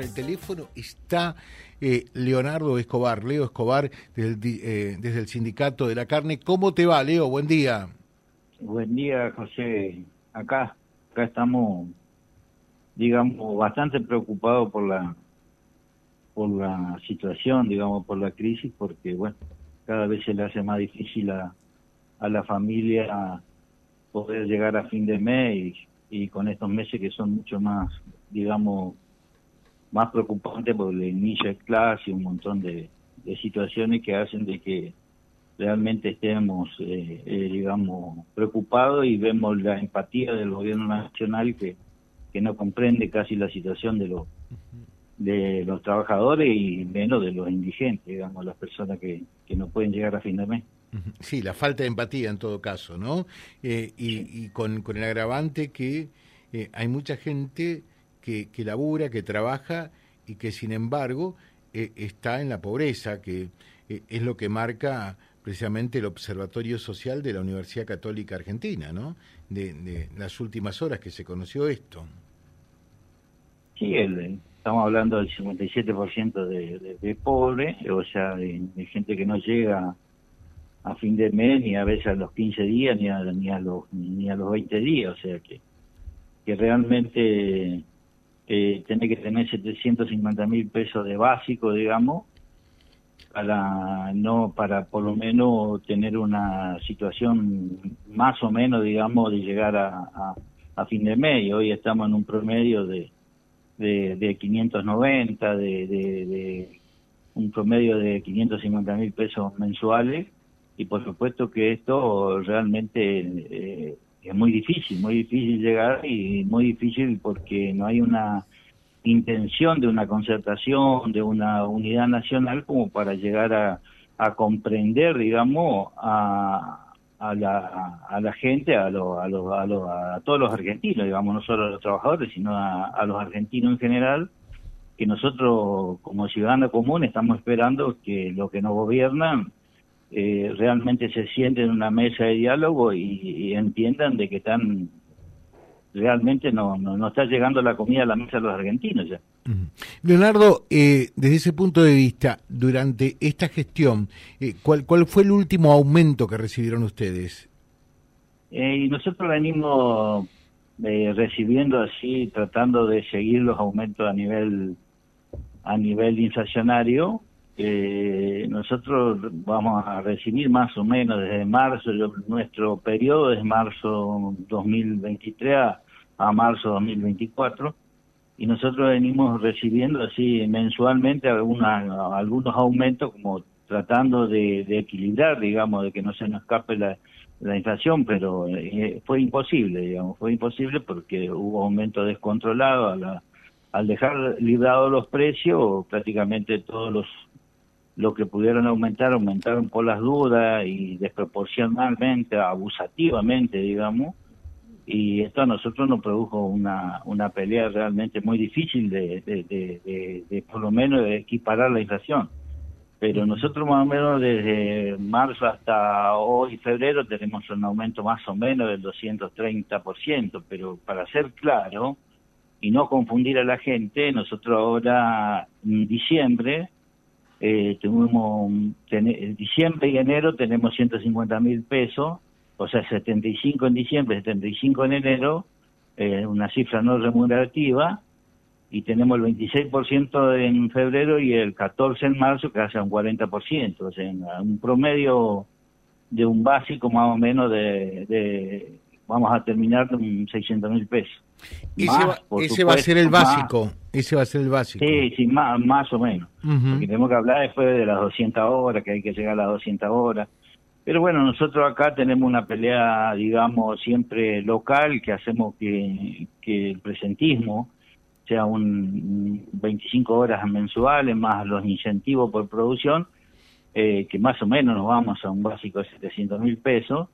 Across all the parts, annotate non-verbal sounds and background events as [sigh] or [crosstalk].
el teléfono está eh, Leonardo Escobar, Leo Escobar, eh, desde el, Sindicato de la Carne. ¿Cómo te va, Leo? Buen día. Buen día, José. Acá, acá estamos, digamos, bastante preocupados por la, por la situación, digamos, por la crisis, porque, bueno, cada vez se le hace más difícil a, a la familia poder llegar a fin de mes y con estos meses que son mucho más, digamos, más preocupante por el inicio de clase y un montón de, situaciones que hacen de que realmente estemos, eh, eh, digamos, preocupados y vemos la empatía del gobierno nacional que, que no comprende casi la situación de los de los trabajadores y menos de los indigentes, digamos, las personas que, que no pueden llegar a fin de mes. Sí, la falta de empatía en todo caso, ¿no? Eh, y, con, con, el agravante que hay mucha gente que, labura, que trabaja y que sin embargo eh, está en la pobreza, que eh, es lo que marca precisamente el Observatorio Social de la Universidad Católica Argentina, ¿no? De, las últimas horas que se conoció esto. Sí, el, estamos hablando del 57% de, de, de pobre, o sea, de, gente que no llega a fin de mes ni a veces a los 15 días ni a, ni a los ni a los 20 días, o sea que que realmente eh, tiene que tener 750 mil pesos de básico, digamos, para no para por lo menos tener una situación más o menos, digamos, de llegar a, fin de mes. Hoy estamos en un promedio de, de, de 590, de, de, un promedio de 550 mil pesos mensuales. Y por supuesto que esto realmente eh, es muy difícil, muy difícil llegar y muy difícil porque no hay una intención de una concertación, de una unidad nacional como para llegar a, comprender, digamos, a, a, la, a la gente, a, lo, a, lo, a, lo, a todos los argentinos, digamos, no solo a los trabajadores, sino a, los argentinos en general, que nosotros como ciudadanos comunes estamos esperando que lo que nos gobiernan eh, realmente se sienten en una mesa de diálogo y, entiendan de que están realmente no, no, está llegando la comida a la mesa de los argentinos ya. Leonardo, eh, desde ese punto de vista, durante esta gestión, eh, ¿cuál, ¿cuál fue el último aumento que recibieron ustedes? y nosotros venimos recibiendo así, tratando de seguir los aumentos a nivel a nivel inflacionario, eh, nosotros vamos a recibir más o menos desde marzo, nuestro periodo es marzo 2023 a, a marzo 2024 y nosotros venimos recibiendo así mensualmente alguna, algunos aumentos como tratando de, equilibrar, digamos, de que no se nos escape la, la inflación, pero eh, fue imposible, digamos, fue imposible porque hubo aumento descontrolado a la, al dejar librados los precios, prácticamente todos los lo que pudieron aumentar, aumentaron por las dudas y desproporcionalmente, abusativamente, digamos, y esto a nosotros nos produjo una, una pelea realmente muy difícil de, de, de, por lo menos equiparar la inflación. Pero nosotros más o menos desde marzo hasta hoy, febrero, tenemos un aumento más o menos del 230%, pero para ser claro y no confundir a la gente, nosotros ahora en diciembre eh, tuvimos en diciembre y enero tenemos 150 mil pesos, o sea, 75 en diciembre, 75 en enero, eh, una cifra no remunerativa, y tenemos el 26% en febrero y el 14% en marzo, que hace un 40%, o sea, un promedio de un básico más o menos de vamos a terminar con 600 mil pesos. Ese, va, a ser el básico, ese va a ser el básico. Sí, sí, más, más o menos. Porque tenemos que hablar después de las 200 horas, que hay que llegar a las 200 horas. Pero bueno, nosotros acá tenemos una pelea, digamos, siempre local, que hacemos que, que el presentismo sea un 25 horas mensuales, más los incentivos por producción, eh, que más o menos nos vamos a un básico de 700 mil pesos,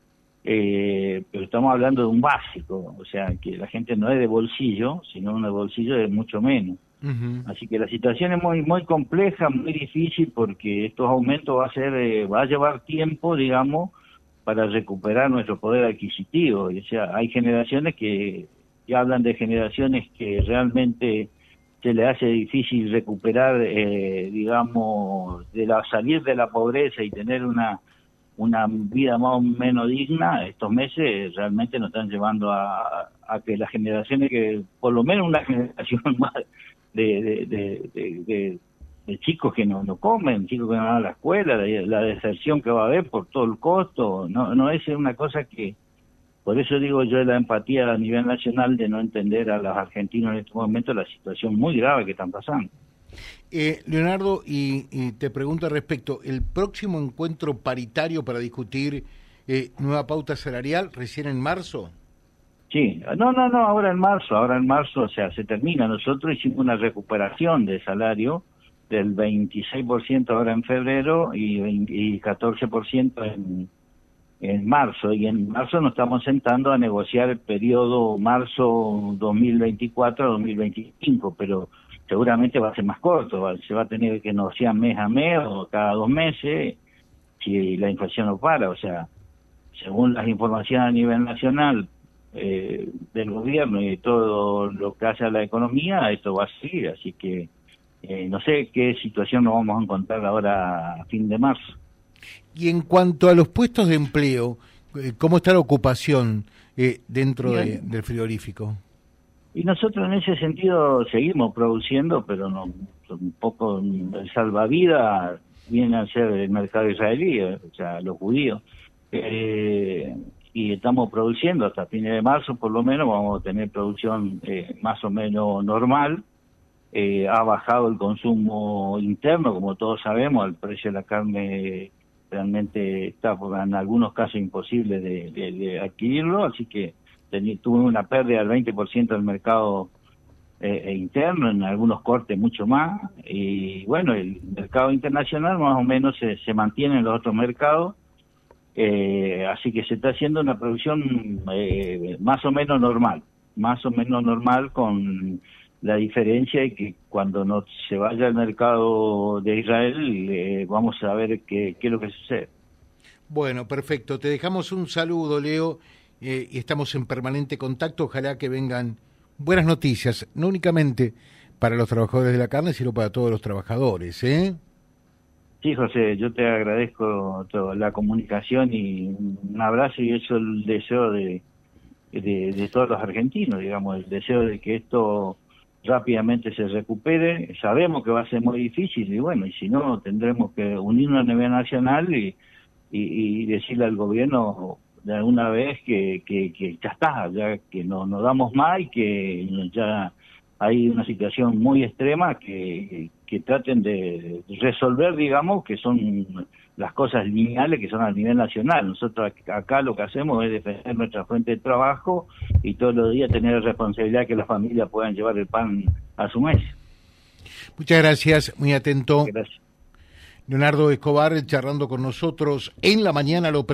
eh, pero estamos hablando de un básico, o sea, que la gente no es de bolsillo, sino de bolsillo de mucho menos. Así que la situación es muy muy compleja, muy difícil, porque estos aumentos va a ser, eh, va a llevar tiempo, digamos, para recuperar nuestro poder adquisitivo. O sea, hay generaciones que, que hablan de generaciones que realmente se le hace difícil recuperar, eh, digamos, de la salir de la pobreza y tener una una vida más o menos digna, estos meses realmente nos están llevando a, que las generaciones que, por lo menos una [laughs] generación más de, de, de, chicos que no, no comen, chicos que no van a la escuela, la, deserción que va a haber por todo el costo, no, no es una cosa que, por eso digo yo la empatía a nivel nacional de no entender a los argentinos en este momento la situación muy grave que están pasando. Eh, Leonardo, y, te pregunto al respecto, ¿el próximo encuentro paritario para discutir eh, nueva pauta salarial recién en marzo? Sí, no, no, no, ahora en marzo, ahora en marzo, o sea, se termina. Nosotros hicimos una recuperación de salario del 26% ahora en febrero y, y 14% en, en marzo. Y en marzo nos estamos sentando a negociar el periodo marzo 2024-2025, pero seguramente va a ser más corto, se va a tener que negociar mes a mes o cada dos meses si la inflación no para, o sea, según las informaciones a nivel nacional eh, del gobierno y todo lo que hace a la economía, esto va a seguir, así que eh, no sé qué situación nos vamos a encontrar ahora a fin de marzo. Y en cuanto a los puestos de empleo, eh, ¿cómo está la ocupación dentro del frigorífico? Y nosotros en ese sentido seguimos produciendo, pero no un poco salvavidas viene a ser el mercado israelí, o sea, los judíos. Eh, y estamos produciendo hasta fines de marzo, por lo menos, vamos a tener producción eh, más o menos normal. Eh, ha bajado el consumo interno, como todos sabemos, el precio de la carne realmente está en algunos casos imposible de adquirirlo, así que tuve una pérdida del 20% del mercado eh, eh, interno, en algunos cortes mucho más, y bueno, el mercado internacional más o menos se, mantiene en los otros mercados, eh, así que se está haciendo una producción más o menos normal, más o menos normal con la diferencia de que cuando no se vaya al mercado de Israel vamos a ver qué, qué es lo que sucede. Bueno, perfecto. Te dejamos un saludo, Leo eh, y estamos en permanente contacto. Ojalá que vengan buenas noticias, no únicamente para los trabajadores de la carne, sino para todos los trabajadores. ¿eh? Sí, José, yo te agradezco la comunicación y un abrazo y eso el deseo de, de, todos los argentinos, digamos, el deseo de que esto rápidamente se recupere. Sabemos que va a ser muy difícil y bueno, y si no, tendremos que unirnos a nivel nacional y, y decirle al gobierno de alguna vez que, que, que ya está, ya que no, no damos más y que ya hay una situación muy extrema que, que traten de resolver, digamos, que son las cosas lineales que son a nivel nacional. Nosotros acá lo que hacemos es defender nuestra fuente de trabajo y todos los días tener responsabilidad que las familias puedan llevar el pan a su mes. Muchas gracias, muy atento. Gracias. Leonardo Escobar charlando con nosotros en la mañana lo